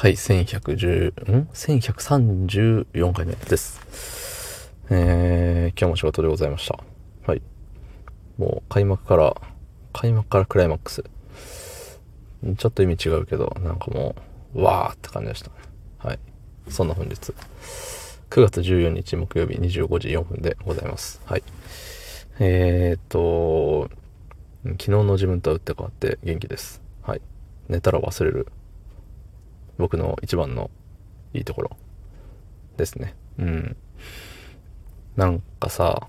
はい、1110、ん ?1134 回目です。えー、今日も仕事でございました。はい。もう開幕から、開幕からクライマックス。ちょっと意味違うけど、なんかもう、わーって感じでした。はい。そんな本日。9月14日木曜日25時4分でございます。はい。えーっと、昨日の自分とは打って変わって元気です。はい。寝たら忘れる。僕の一番のいいところですね。うん。なんかさ、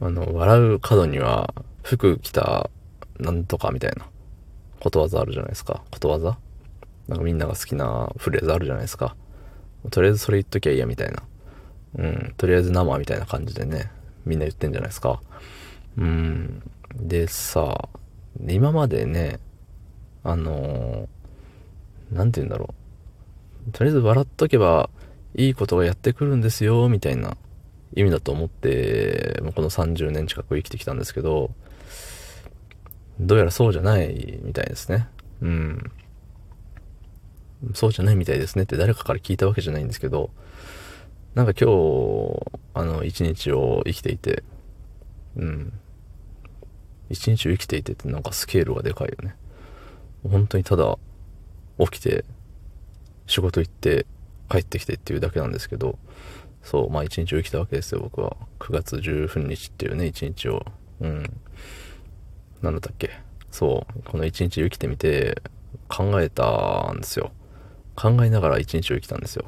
あの、笑う角には服着たなんとかみたいなことわざあるじゃないですか。ことわざ？なんかみんなが好きなフレーズあるじゃないですか。とりあえずそれ言っときゃいいやみたいな。うん。とりあえず生みたいな感じでね、みんな言ってんじゃないですか。うん。でさ、今までね、あのーなんて言うんだろう。とりあえず笑っとけばいいことがやってくるんですよ、みたいな意味だと思って、もうこの30年近く生きてきたんですけど、どうやらそうじゃないみたいですね。うん。そうじゃないみたいですねって誰かから聞いたわけじゃないんですけど、なんか今日、あの、一日を生きていて、うん。一日を生きていてってなんかスケールがでかいよね。本当にただ起きて仕事行って帰ってきてっていうだけなんですけどそうまあ一日を生きたわけですよ僕は。9月10日っていうね一日を。うん。なんだったっけ。そうこの一日生きてみて考えたんですよ。考えながら一日を生きたんですよ。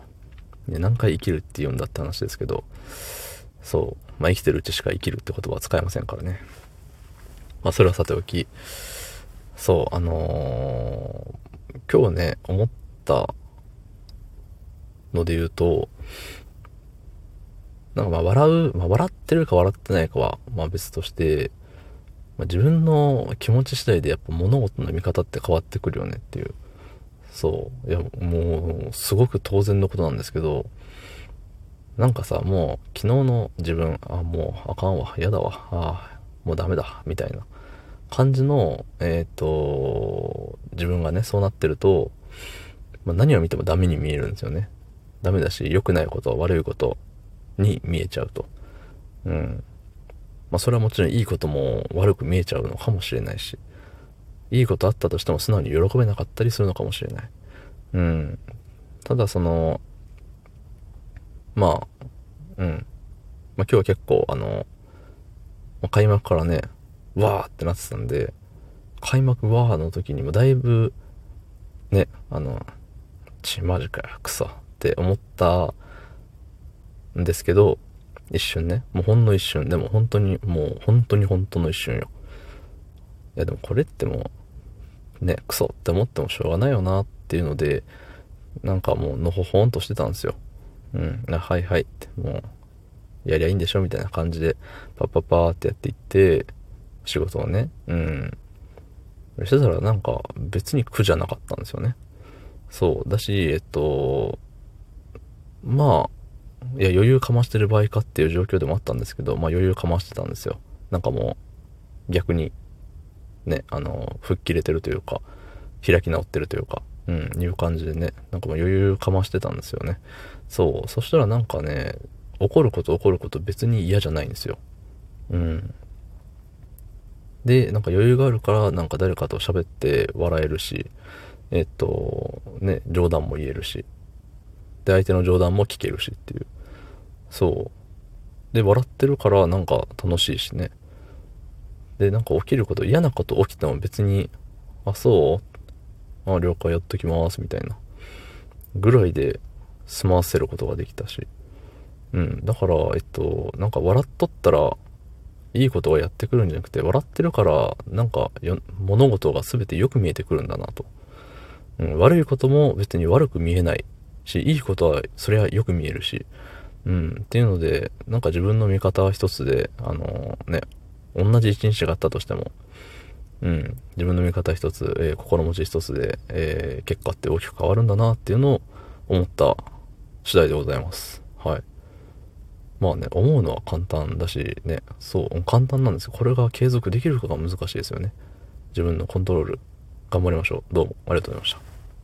で何回生きるって言うんだって話ですけどそうまあ生きてるうちしか生きるって言葉は使えませんからね。まあそれはさておきそうあのー今日ね、思ったので言うと、なんかまあ笑う、まあ笑ってるか笑ってないかは、まあ別として、まあ、自分の気持ち次第でやっぱ物事の見方って変わってくるよねっていう。そう。いや、もう、すごく当然のことなんですけど、なんかさ、もう、昨日の自分、あ、もう、あかんわ、嫌だわ、あ、もうダメだ、みたいな感じの、えっ、と、自分がね、そうなってると、まあ、何を見てもダメに見えるんですよね。ダメだし、良くないこと、悪いことに見えちゃうと。うん。まあ、それはもちろんいいことも悪く見えちゃうのかもしれないし、いいことあったとしても素直に喜べなかったりするのかもしれない。うん。ただその、まあ、うん。まあ、今日は結構、あの、まあ開幕からね、わーってなってたんで、開幕わーの時にもだいぶ、ね、あの、ち、マジかよ、クソって思ったんですけど、一瞬ね、もうほんの一瞬、でも本当に、もう本当に本当の一瞬よ。いやでもこれってもう、ね、クソって思ってもしょうがないよなっていうので、なんかもうのほほんとしてたんですよ。うん、あはいはいって、もう、やりゃいいんでしょみたいな感じで、パッパッパーってやっていって、仕事をね、うん。してたらなんか別に苦じゃなかったんですよね。そう。だし、えっと、まあ、いや余裕かましてる場合かっていう状況でもあったんですけど、まあ余裕かましてたんですよ。なんかもう、逆に、ね、あの、吹っ切れてるというか、開き直ってるというか、うん、いう感じでね、なんかもう余裕かましてたんですよね。そう。そしたらなんかね、怒ること怒ること別に嫌じゃないんですよ。うん。で、なんか余裕があるから、なんか誰かと喋って笑えるし、えっと、ね、冗談も言えるし、で、相手の冗談も聞けるしっていう。そう。で、笑ってるからなんか楽しいしね。で、なんか起きること、嫌なこと起きても別に、あ、そう？あ、了解やっときます、みたいな。ぐらいで済ませることができたし。うん。だから、えっと、なんか笑っとったら、いいことがやってくるんじゃなくて、笑ってるから、なんか、物事が全てよく見えてくるんだなと。うん、悪いことも別に悪く見えないし、いいことはそれはよく見えるし、うん、っていうので、なんか自分の見方は一つで、あのね、同じ一日があったとしても、うん、自分の見方一つ、えー心持ち一つで、えー結果って大きく変わるんだなっていうのを思った次第でございます。はい。まあね、思うのは簡単だし、ね、そう、簡単なんですよ。これが継続できるかが難しいですよね。自分のコントロール、頑張りましょう。どうもありがとうございました。